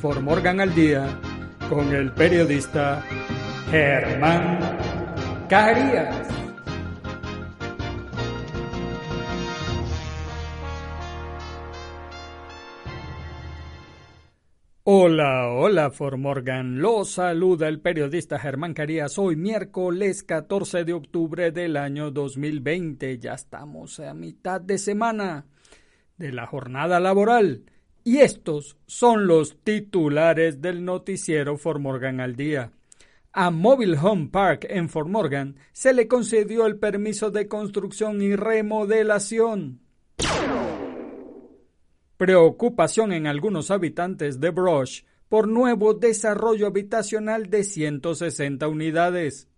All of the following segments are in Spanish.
For Morgan al Día con el periodista Germán Carías. Hola, hola Formorgan. Lo saluda el periodista Germán Carías. Hoy miércoles 14 de octubre del año 2020. Ya estamos a mitad de semana de la jornada laboral. Y estos son los titulares del noticiero Formorgan al día. A Mobile Home Park en Fort Morgan se le concedió el permiso de construcción y remodelación. Preocupación en algunos habitantes de Brush por nuevo desarrollo habitacional de 160 unidades.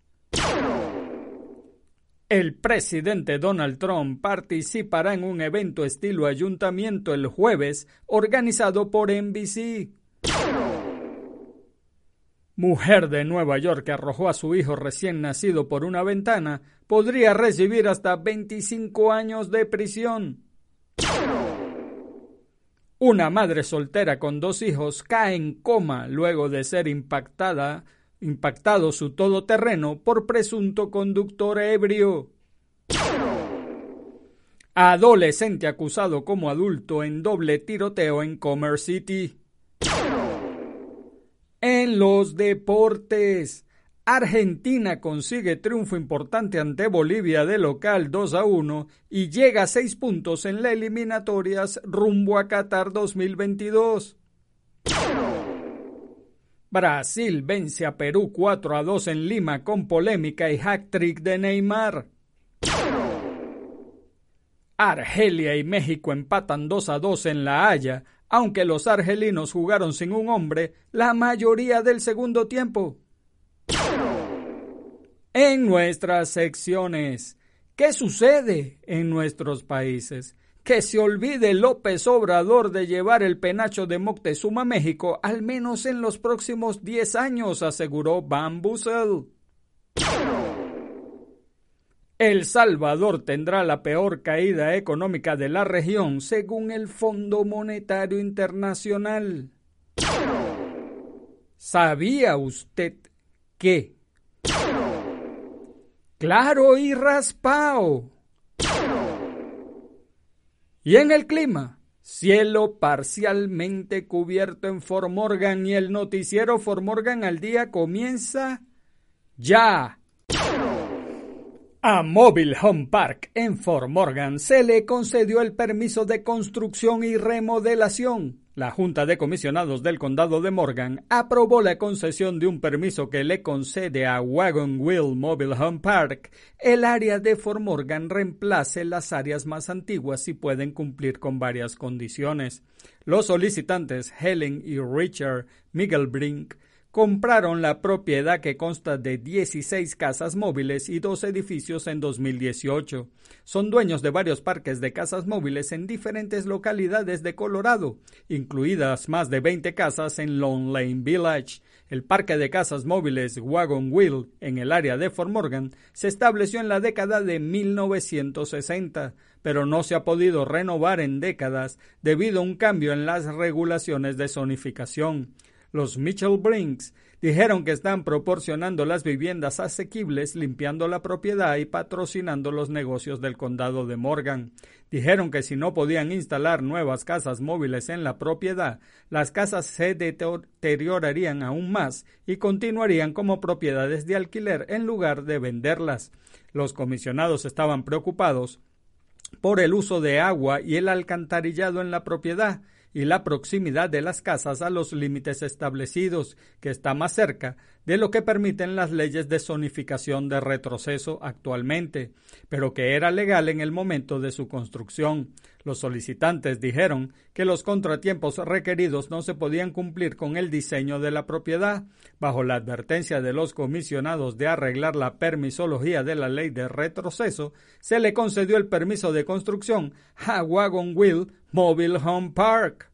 El presidente Donald Trump participará en un evento estilo ayuntamiento el jueves organizado por NBC. Mujer de Nueva York que arrojó a su hijo recién nacido por una ventana podría recibir hasta 25 años de prisión. Una madre soltera con dos hijos cae en coma luego de ser impactada, impactado su todoterreno por presunto conductor ebrio. Adolescente acusado como adulto en doble tiroteo en Commerce City. En los deportes, Argentina consigue triunfo importante ante Bolivia de local 2 a 1 y llega a 6 puntos en las eliminatorias rumbo a Qatar 2022. Brasil vence a Perú 4 a 2 en Lima con polémica y hat-trick de Neymar. Argelia y México empatan 2 a 2 en La Haya, aunque los argelinos jugaron sin un hombre la mayoría del segundo tiempo. En nuestras secciones, ¿qué sucede en nuestros países? Que se olvide López Obrador de llevar el penacho de Moctezuma a México, al menos en los próximos 10 años, aseguró Van Bussell. El Salvador tendrá la peor caída económica de la región, según el Fondo Monetario Internacional. ¿Sabía usted que claro y raspao. Y en el clima, cielo parcialmente cubierto en Formorgan y el noticiero Formorgan al día comienza ya. A Mobile Home Park en Fort Morgan se le concedió el permiso de construcción y remodelación. La Junta de Comisionados del Condado de Morgan aprobó la concesión de un permiso que le concede a Wagon Wheel Mobile Home Park. El área de Fort Morgan reemplace las áreas más antiguas y pueden cumplir con varias condiciones. Los solicitantes Helen y Richard Brink compraron la propiedad que consta de 16 casas móviles y dos edificios en 2018. Son dueños de varios parques de casas móviles en diferentes localidades de Colorado, incluidas más de 20 casas en Lone Lane Village. El parque de casas móviles Wagon Wheel en el área de Fort Morgan se estableció en la década de 1960, pero no se ha podido renovar en décadas debido a un cambio en las regulaciones de zonificación. Los Mitchell Brinks dijeron que están proporcionando las viviendas asequibles, limpiando la propiedad y patrocinando los negocios del condado de Morgan. Dijeron que si no podían instalar nuevas casas móviles en la propiedad, las casas se deteriorarían aún más y continuarían como propiedades de alquiler en lugar de venderlas. Los comisionados estaban preocupados por el uso de agua y el alcantarillado en la propiedad y la proximidad de las casas a los límites establecidos, que está más cerca de lo que permiten las leyes de zonificación de retroceso actualmente, pero que era legal en el momento de su construcción. Los solicitantes dijeron que los contratiempos requeridos no se podían cumplir con el diseño de la propiedad, bajo la advertencia de los comisionados de arreglar la permisología de la ley de retroceso, se le concedió el permiso de construcción a Wagon Wheel Mobile Home Park.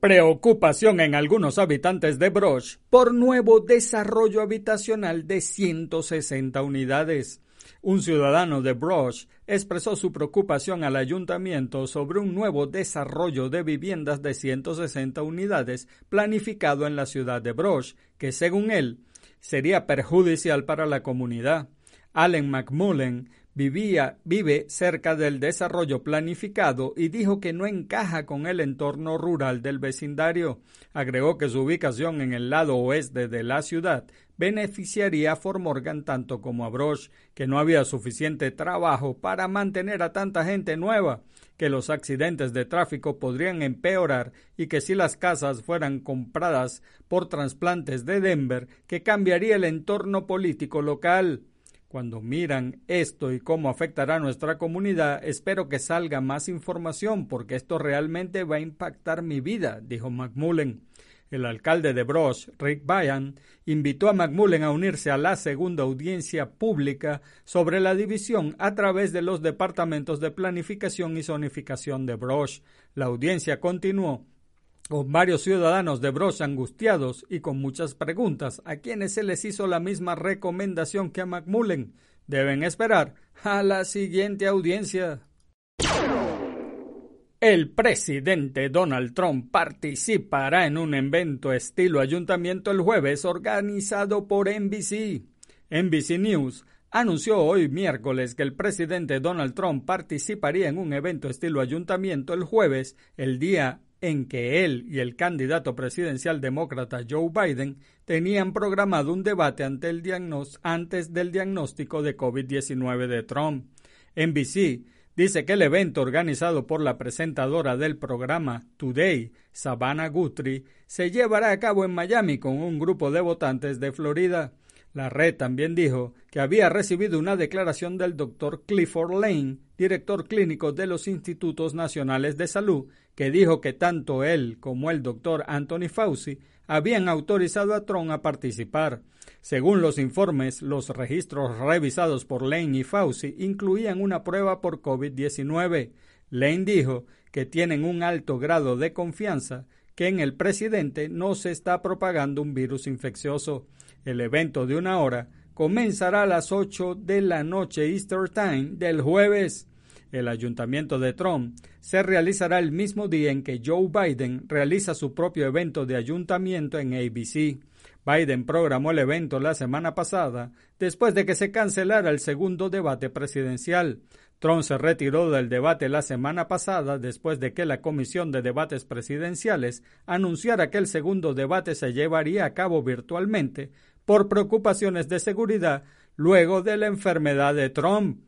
Preocupación en algunos habitantes de Broch por nuevo desarrollo habitacional de 160 unidades. Un ciudadano de Broch expresó su preocupación al ayuntamiento sobre un nuevo desarrollo de viviendas de 160 unidades planificado en la ciudad de Broch, que según él sería perjudicial para la comunidad. Allen McMullen vivía, vive cerca del desarrollo planificado y dijo que no encaja con el entorno rural del vecindario. Agregó que su ubicación en el lado oeste de la ciudad beneficiaría a Fort Morgan tanto como a Broch, que no había suficiente trabajo para mantener a tanta gente nueva, que los accidentes de tráfico podrían empeorar y que si las casas fueran compradas por trasplantes de Denver, que cambiaría el entorno político local. Cuando miran esto y cómo afectará a nuestra comunidad, espero que salga más información porque esto realmente va a impactar mi vida, dijo McMullen. El alcalde de Broch, Rick Bayan, invitó a McMullen a unirse a la segunda audiencia pública sobre la división a través de los departamentos de planificación y zonificación de Broch. La audiencia continuó con varios ciudadanos de Bros angustiados y con muchas preguntas, a quienes se les hizo la misma recomendación que a McMullen. Deben esperar a la siguiente audiencia. El presidente Donald Trump participará en un evento estilo ayuntamiento el jueves organizado por NBC. NBC News anunció hoy miércoles que el presidente Donald Trump participaría en un evento estilo ayuntamiento el jueves, el día en que él y el candidato presidencial demócrata Joe Biden tenían programado un debate ante el antes del diagnóstico de COVID-19 de Trump. NBC dice que el evento organizado por la presentadora del programa Today, Savannah Guthrie, se llevará a cabo en Miami con un grupo de votantes de Florida. La red también dijo que había recibido una declaración del doctor Clifford Lane, director clínico de los Institutos Nacionales de Salud, que dijo que tanto él como el doctor Anthony Fauci habían autorizado a Trump a participar. Según los informes, los registros revisados por Lane y Fauci incluían una prueba por COVID-19. Lane dijo que tienen un alto grado de confianza que en el presidente no se está propagando un virus infeccioso. El evento de una hora comenzará a las 8 de la noche Easter Time del jueves. El ayuntamiento de Trump se realizará el mismo día en que Joe Biden realiza su propio evento de ayuntamiento en ABC. Biden programó el evento la semana pasada, después de que se cancelara el segundo debate presidencial. Trump se retiró del debate la semana pasada después de que la Comisión de Debates Presidenciales anunciara que el segundo debate se llevaría a cabo virtualmente por preocupaciones de seguridad luego de la enfermedad de Trump.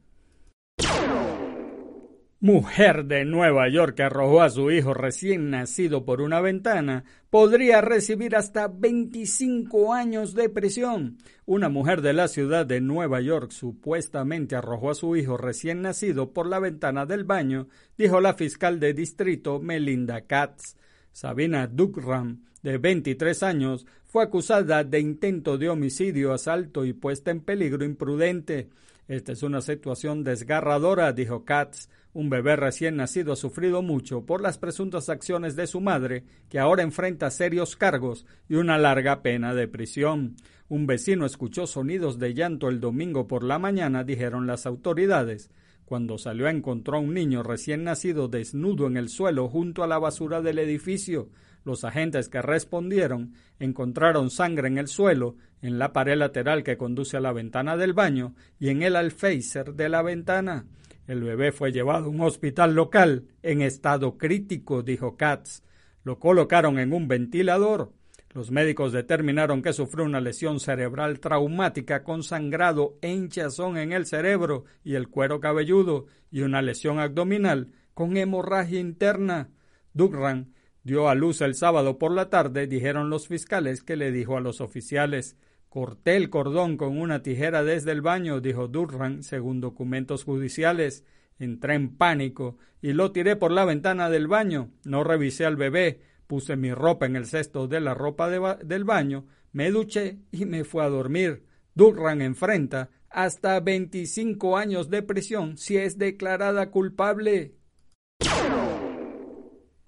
Mujer de Nueva York que arrojó a su hijo recién nacido por una ventana podría recibir hasta 25 años de prisión. Una mujer de la ciudad de Nueva York supuestamente arrojó a su hijo recién nacido por la ventana del baño, dijo la fiscal de distrito Melinda Katz. Sabina Dukram, de 23 años, fue acusada de intento de homicidio, asalto y puesta en peligro imprudente. Esta es una situación desgarradora, dijo Katz un bebé recién nacido ha sufrido mucho por las presuntas acciones de su madre, que ahora enfrenta serios cargos y una larga pena de prisión. Un vecino escuchó sonidos de llanto el domingo por la mañana, dijeron las autoridades. Cuando salió encontró a un niño recién nacido desnudo en el suelo junto a la basura del edificio. Los agentes que respondieron encontraron sangre en el suelo, en la pared lateral que conduce a la ventana del baño y en el alféizar de la ventana. El bebé fue llevado a un hospital local en estado crítico, dijo Katz. Lo colocaron en un ventilador. Los médicos determinaron que sufrió una lesión cerebral traumática con sangrado e hinchazón en el cerebro y el cuero cabelludo y una lesión abdominal con hemorragia interna. Dugran dio a luz el sábado por la tarde, dijeron los fiscales que le dijo a los oficiales. Corté el cordón con una tijera desde el baño, dijo Durran, según documentos judiciales. Entré en pánico y lo tiré por la ventana del baño. No revisé al bebé. Puse mi ropa en el cesto de la ropa del baño, me duché y me fui a dormir. Durran enfrenta hasta 25 años de prisión si es declarada culpable.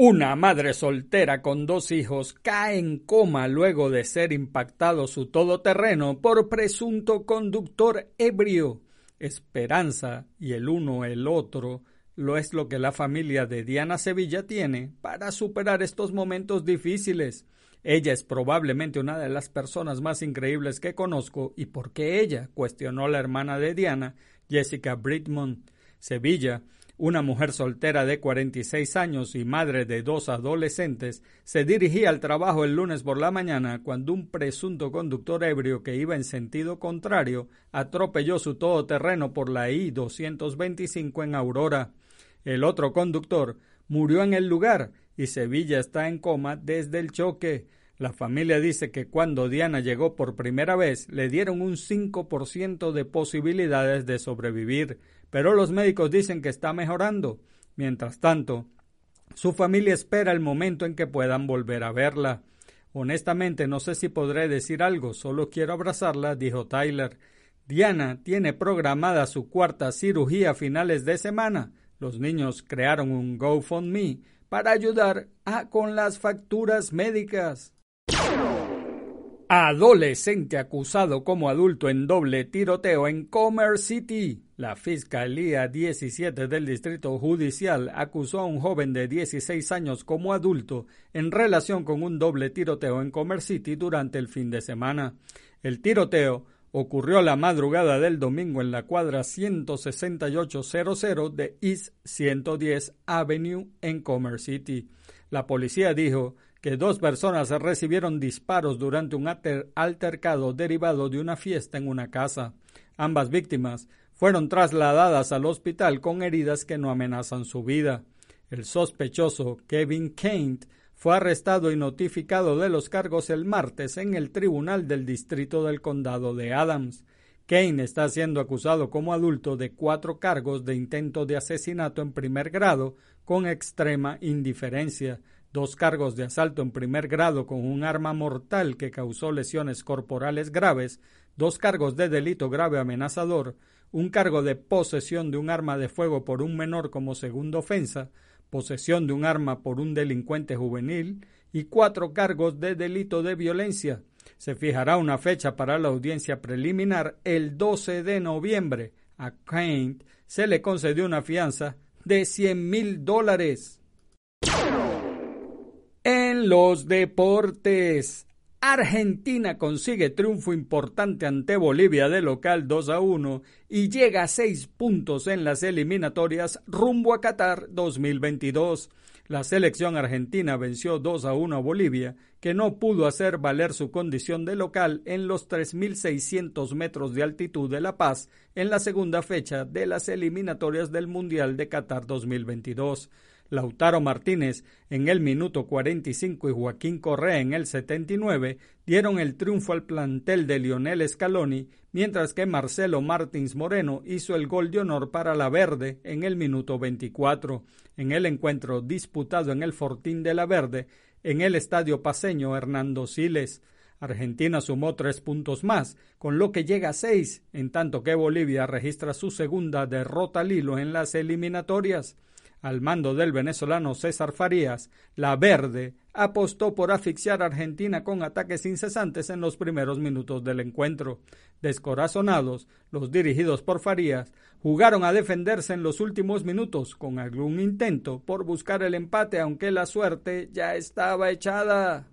Una madre soltera con dos hijos cae en coma luego de ser impactado su todoterreno por presunto conductor ebrio. Esperanza y el uno el otro lo es lo que la familia de Diana Sevilla tiene para superar estos momentos difíciles. Ella es probablemente una de las personas más increíbles que conozco y porque ella cuestionó la hermana de Diana, Jessica Britmont. Sevilla, una mujer soltera de 46 años y madre de dos adolescentes, se dirigía al trabajo el lunes por la mañana cuando un presunto conductor ebrio que iba en sentido contrario atropelló su todoterreno por la I-225 en Aurora. El otro conductor murió en el lugar y Sevilla está en coma desde el choque. La familia dice que cuando Diana llegó por primera vez le dieron un 5% de posibilidades de sobrevivir, pero los médicos dicen que está mejorando. Mientras tanto, su familia espera el momento en que puedan volver a verla. Honestamente no sé si podré decir algo, solo quiero abrazarla, dijo Tyler. Diana tiene programada su cuarta cirugía a finales de semana los niños crearon un GoFundMe para ayudar a, con las facturas médicas. Adolescente acusado como adulto en doble tiroteo en Commerce City. La Fiscalía 17 del Distrito Judicial acusó a un joven de 16 años como adulto en relación con un doble tiroteo en Commerce City durante el fin de semana. El tiroteo ocurrió la madrugada del domingo en la cuadra 16800 de East 110 Avenue en Commerce City. La policía dijo que dos personas recibieron disparos durante un altercado derivado de una fiesta en una casa. Ambas víctimas fueron trasladadas al hospital con heridas que no amenazan su vida. El sospechoso Kevin Kent fue arrestado y notificado de los cargos el martes en el Tribunal del Distrito del Condado de Adams. Kane está siendo acusado como adulto de cuatro cargos de intento de asesinato en primer grado con extrema indiferencia, dos cargos de asalto en primer grado con un arma mortal que causó lesiones corporales graves, dos cargos de delito grave amenazador, un cargo de posesión de un arma de fuego por un menor como segunda ofensa, posesión de un arma por un delincuente juvenil y cuatro cargos de delito de violencia. Se fijará una fecha para la audiencia preliminar el 12 de noviembre. A Kane se le concedió una fianza de 100 mil dólares. Los deportes, Argentina consigue triunfo importante ante Bolivia de local 2 a 1 y llega a 6 puntos en las eliminatorias rumbo a Qatar 2022. La selección argentina venció 2 a 1 a Bolivia, que no pudo hacer valer su condición de local en los 3.600 metros de altitud de La Paz en la segunda fecha de las eliminatorias del Mundial de Qatar 2022. Lautaro Martínez en el minuto 45 y Joaquín Correa en el 79 dieron el triunfo al plantel de Lionel Scaloni, mientras que Marcelo Martins Moreno hizo el gol de honor para la Verde en el minuto 24. En el encuentro disputado en el Fortín de la Verde, en el estadio paseño Hernando Siles. Argentina sumó tres puntos más, con lo que llega a seis, en tanto que Bolivia registra su segunda derrota al hilo en las eliminatorias. Al mando del venezolano César Farías, la Verde apostó por asfixiar a Argentina con ataques incesantes en los primeros minutos del encuentro. Descorazonados, los dirigidos por Farías jugaron a defenderse en los últimos minutos con algún intento por buscar el empate aunque la suerte ya estaba echada.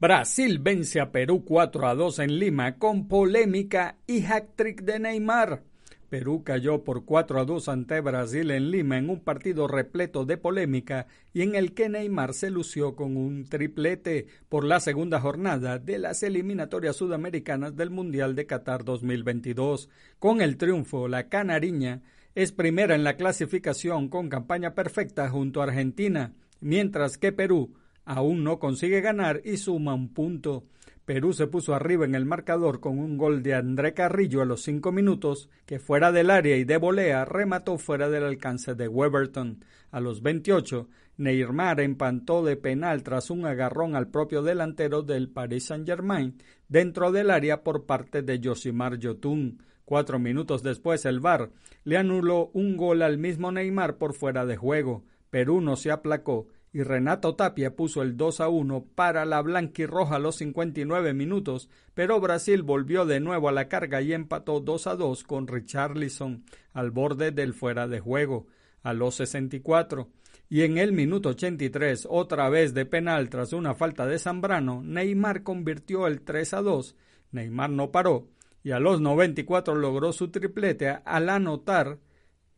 Brasil vence a Perú 4 a 2 en Lima con polémica y hat-trick de Neymar. Perú cayó por 4 a 2 ante Brasil en Lima en un partido repleto de polémica y en el que Neymar se lució con un triplete por la segunda jornada de las eliminatorias sudamericanas del Mundial de Qatar 2022. Con el triunfo, la canariña es primera en la clasificación con campaña perfecta junto a Argentina, mientras que Perú aún no consigue ganar y suma un punto. Perú se puso arriba en el marcador con un gol de André Carrillo a los cinco minutos, que fuera del área y de volea remató fuera del alcance de Weberton. A los 28, Neymar empantó de penal tras un agarrón al propio delantero del Paris Saint-Germain dentro del área por parte de Josimar Yotun. Cuatro minutos después, el VAR le anuló un gol al mismo Neymar por fuera de juego. Perú no se aplacó y Renato Tapia puso el 2 a 1 para la blanquirroja a los 59 minutos, pero Brasil volvió de nuevo a la carga y empató 2 a 2 con Richarlison al borde del fuera de juego a los 64. Y en el minuto 83, otra vez de penal tras una falta de Zambrano, Neymar convirtió el 3 a 2. Neymar no paró y a los 94 logró su triplete al anotar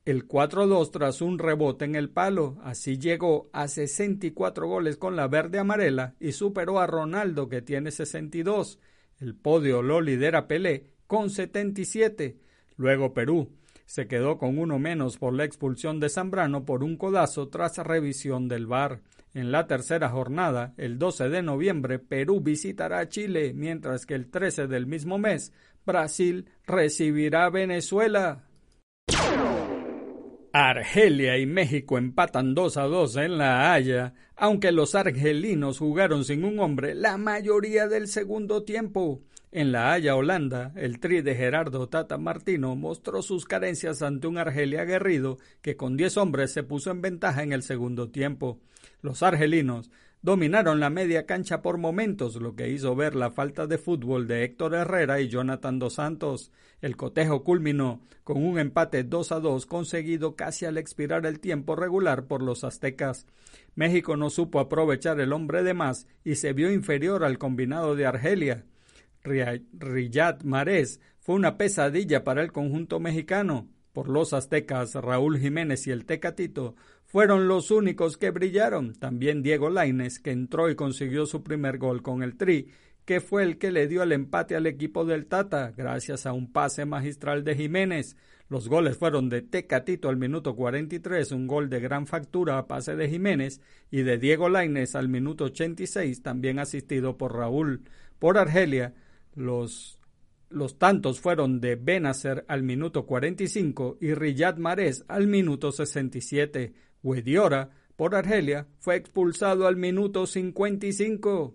el 4-2 tras un rebote en el palo, así llegó a 64 goles con la verde amarela y superó a Ronaldo que tiene 62. El podio lo lidera Pelé con 77. Luego Perú se quedó con uno menos por la expulsión de Zambrano por un codazo tras revisión del VAR. En la tercera jornada, el 12 de noviembre, Perú visitará a Chile, mientras que el 13 del mismo mes, Brasil recibirá a Venezuela. Argelia y México empatan 2 a 2 en La Haya, aunque los argelinos jugaron sin un hombre la mayoría del segundo tiempo. En La Haya, Holanda, el tri de Gerardo Tata Martino mostró sus carencias ante un Argelia aguerrido que con 10 hombres se puso en ventaja en el segundo tiempo. Los argelinos dominaron la media cancha por momentos, lo que hizo ver la falta de fútbol de Héctor Herrera y Jonathan Dos Santos. El cotejo culminó con un empate 2 a 2 conseguido casi al expirar el tiempo regular por los aztecas. México no supo aprovechar el hombre de más y se vio inferior al combinado de Argelia. Riyad Marés fue una pesadilla para el conjunto mexicano. Por los aztecas, Raúl Jiménez y el Tecatito fueron los únicos que brillaron. También Diego Laines, que entró y consiguió su primer gol con el Tri, que fue el que le dio el empate al equipo del Tata, gracias a un pase magistral de Jiménez. Los goles fueron de Tecatito al minuto 43, un gol de gran factura a pase de Jiménez, y de Diego Laines al minuto 86, también asistido por Raúl. Por Argelia, los los tantos fueron de Benacer al minuto 45 y Riyad Mahrez al minuto 67. Huediora, por Argelia, fue expulsado al minuto 55.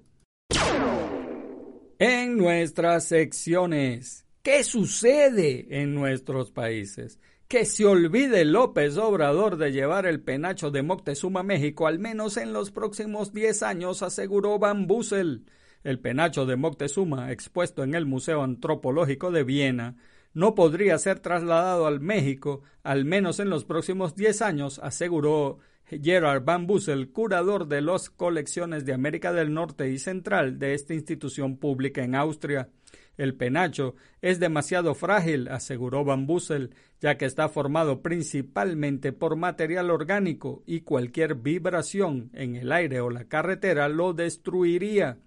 En nuestras secciones, ¿qué sucede en nuestros países? Que se olvide López Obrador de llevar el penacho de Moctezuma a México al menos en los próximos 10 años, aseguró Van Bussel. El penacho de Moctezuma, expuesto en el Museo Antropológico de Viena, no podría ser trasladado al México, al menos en los próximos 10 años, aseguró Gerard Van Bussel, curador de las colecciones de América del Norte y Central de esta institución pública en Austria. El penacho es demasiado frágil, aseguró Van Bussel, ya que está formado principalmente por material orgánico y cualquier vibración en el aire o la carretera lo destruiría.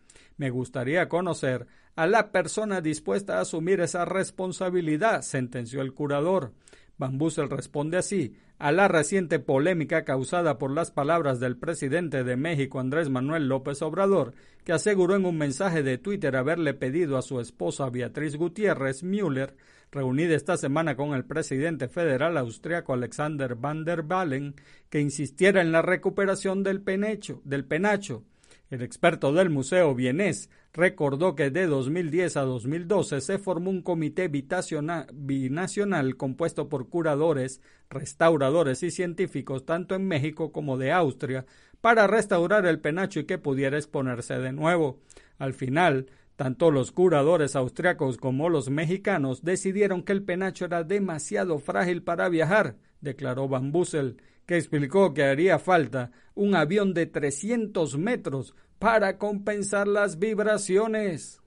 Me gustaría conocer a la persona dispuesta a asumir esa responsabilidad, sentenció el curador. Van responde así a la reciente polémica causada por las palabras del presidente de México Andrés Manuel López Obrador, que aseguró en un mensaje de Twitter haberle pedido a su esposa Beatriz Gutiérrez Müller, reunida esta semana con el presidente federal austriaco Alexander Van der Ballen, que insistiera en la recuperación del del penacho El experto del Museo Vienés recordó que de 2010 a 2012 se formó un comité binacional compuesto por curadores, restauradores y científicos tanto en México como de Austria para restaurar el penacho y que pudiera exponerse de nuevo. Al final, tanto los curadores austriacos como los mexicanos decidieron que el penacho era demasiado frágil para viajar, declaró Van Bussel, que explicó que haría falta un avión de 300 metros para compensar las vibraciones.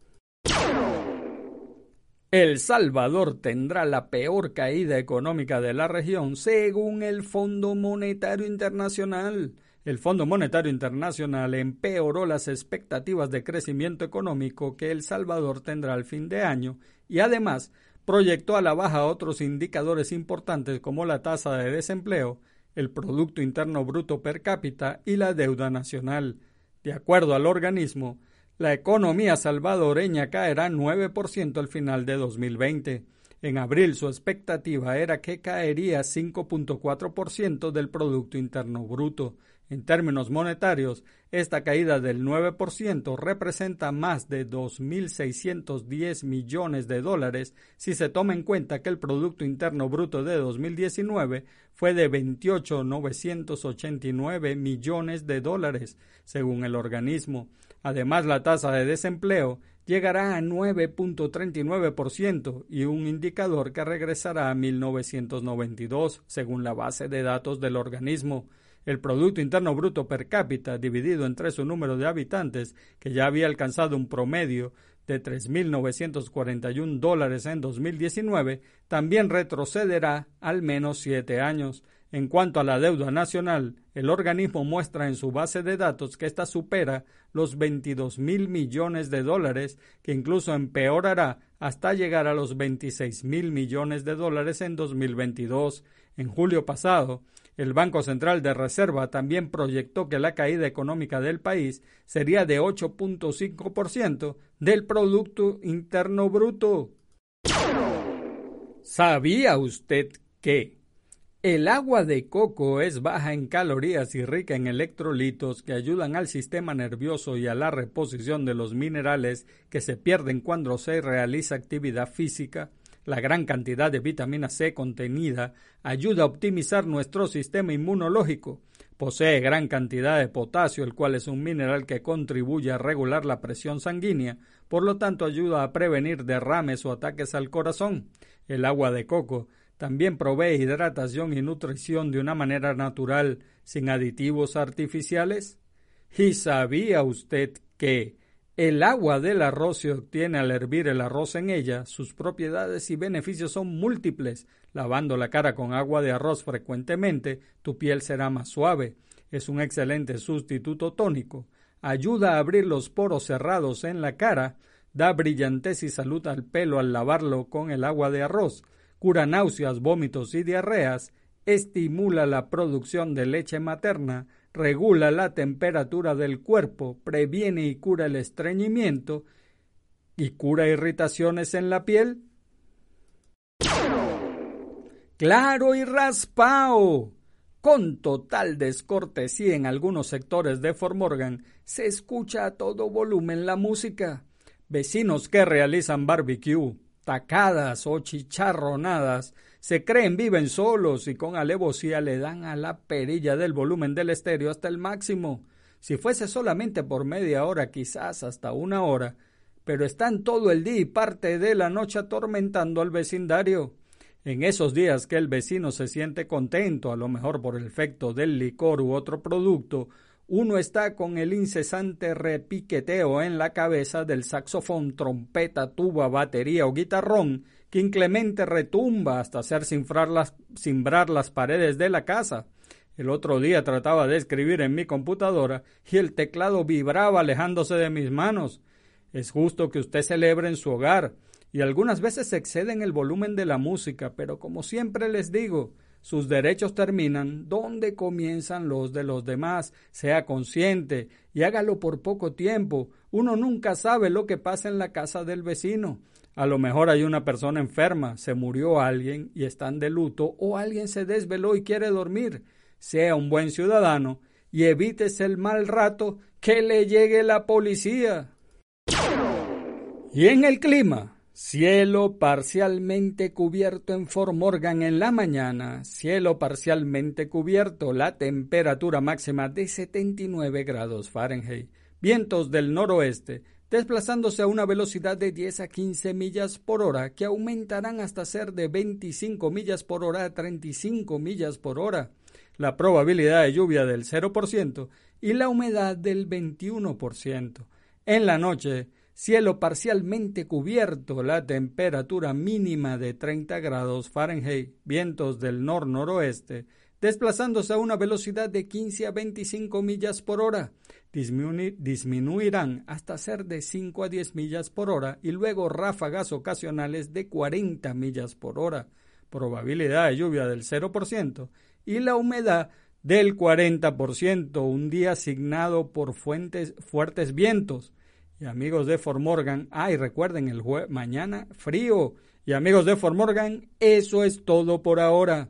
El Salvador tendrá la peor caída económica de la región según el Fondo Monetario Internacional. El Fondo Monetario Internacional empeoró las expectativas de crecimiento económico que El Salvador tendrá al fin de año y además proyectó a la baja otros indicadores importantes como la tasa de desempleo, el Producto Interno Bruto per cápita y la deuda nacional. De acuerdo al organismo, la economía salvadoreña caerá 9% al final de 2020. En abril su expectativa era que caería 5.4% del Producto Interno Bruto. En términos monetarios, esta caída del 9% representa más de 2.610 millones de dólares si se toma en cuenta que el Producto Interno Bruto de 2019 fue de 28.989 millones de dólares, según el organismo. Además, la tasa de desempleo llegará a 9.39% y un indicador que regresará a 1992, según la base de datos del organismo el Producto Interno Bruto per cápita dividido entre su número de habitantes, que ya había alcanzado un promedio de 3.941 dólares en 2019, también retrocederá al menos siete años. En cuanto a la deuda nacional, el organismo muestra en su base de datos que ésta supera los 22 mil millones de dólares, que incluso empeorará hasta llegar a los 26 mil millones de dólares en 2022. En julio pasado, el Banco Central de Reserva también proyectó que la caída económica del país sería de 8.5% del Producto Interno Bruto. ¿Sabía usted que el agua de coco es baja en calorías y rica en electrolitos que ayudan al sistema nervioso y a la reposición de los minerales que se pierden cuando se realiza actividad física? La gran cantidad de vitamina C contenida ayuda a optimizar nuestro sistema inmunológico. Posee gran cantidad de potasio, el cual es un mineral que contribuye a regular la presión sanguínea, por lo tanto ayuda a prevenir derrames o ataques al corazón. El agua de coco también provee hidratación y nutrición de una manera natural, sin aditivos artificiales. ¿Y sabía usted que el agua del arroz se obtiene al hervir el arroz en ella. Sus propiedades y beneficios son múltiples. Lavando la cara con agua de arroz frecuentemente, tu piel será más suave. Es un excelente sustituto tónico. Ayuda a abrir los poros cerrados en la cara. Da brillantez y salud al pelo al lavarlo con el agua de arroz. Cura náuseas, vómitos y diarreas. Estimula la producción de leche materna regula la temperatura del cuerpo, previene y cura el estreñimiento y cura irritaciones en la piel. Claro y raspao. Con total descortesía en algunos sectores de Formorgan se escucha a todo volumen la música. Vecinos que realizan barbecue, tacadas o chicharronadas se creen viven solos y con alevosía le dan a la perilla del volumen del estéreo hasta el máximo. Si fuese solamente por media hora, quizás hasta una hora, pero están todo el día y parte de la noche atormentando al vecindario. En esos días que el vecino se siente contento, a lo mejor por el efecto del licor u otro producto, uno está con el incesante repiqueteo en la cabeza del saxofón, trompeta, tuba, batería o guitarrón que inclemente retumba hasta hacer cimbrar las, las paredes de la casa. El otro día trataba de escribir en mi computadora y el teclado vibraba alejándose de mis manos. Es justo que usted celebre en su hogar y algunas veces exceden el volumen de la música, pero como siempre les digo, sus derechos terminan donde comienzan los de los demás. Sea consciente y hágalo por poco tiempo. Uno nunca sabe lo que pasa en la casa del vecino. A lo mejor hay una persona enferma, se murió alguien y están de luto, o alguien se desveló y quiere dormir. Sea un buen ciudadano y evítese el mal rato que le llegue la policía. Y en el clima, cielo parcialmente cubierto en Fort Morgan en la mañana, cielo parcialmente cubierto, la temperatura máxima de 79 grados Fahrenheit, vientos del noroeste, desplazándose a una velocidad de 10 a 15 millas por hora, que aumentarán hasta ser de 25 millas por hora a 35 millas por hora, la probabilidad de lluvia del 0% y la humedad del 21%. En la noche, cielo parcialmente cubierto, la temperatura mínima de 30 grados Fahrenheit, vientos del nor-noroeste, desplazándose a una velocidad de 15 a 25 millas por hora, disminuirán hasta ser de 5 a 10 millas por hora y luego ráfagas ocasionales de 40 millas por hora, probabilidad de lluvia del 0% y la humedad del 40%, un día asignado por fuertes vientos. Y amigos de Formorgan, ay, recuerden el mañana frío. Y amigos de Formorgan, eso es todo por ahora.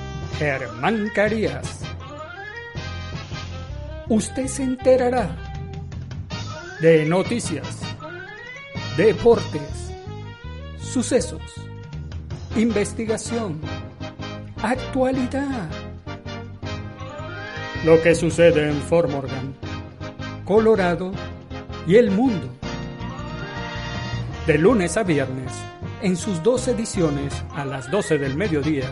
Germán Carías. Usted se enterará de noticias, deportes, sucesos, investigación, actualidad lo que sucede en Fort Morgan, Colorado y el mundo. De lunes a viernes, en sus dos ediciones a las 12 del mediodía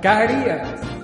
Carías.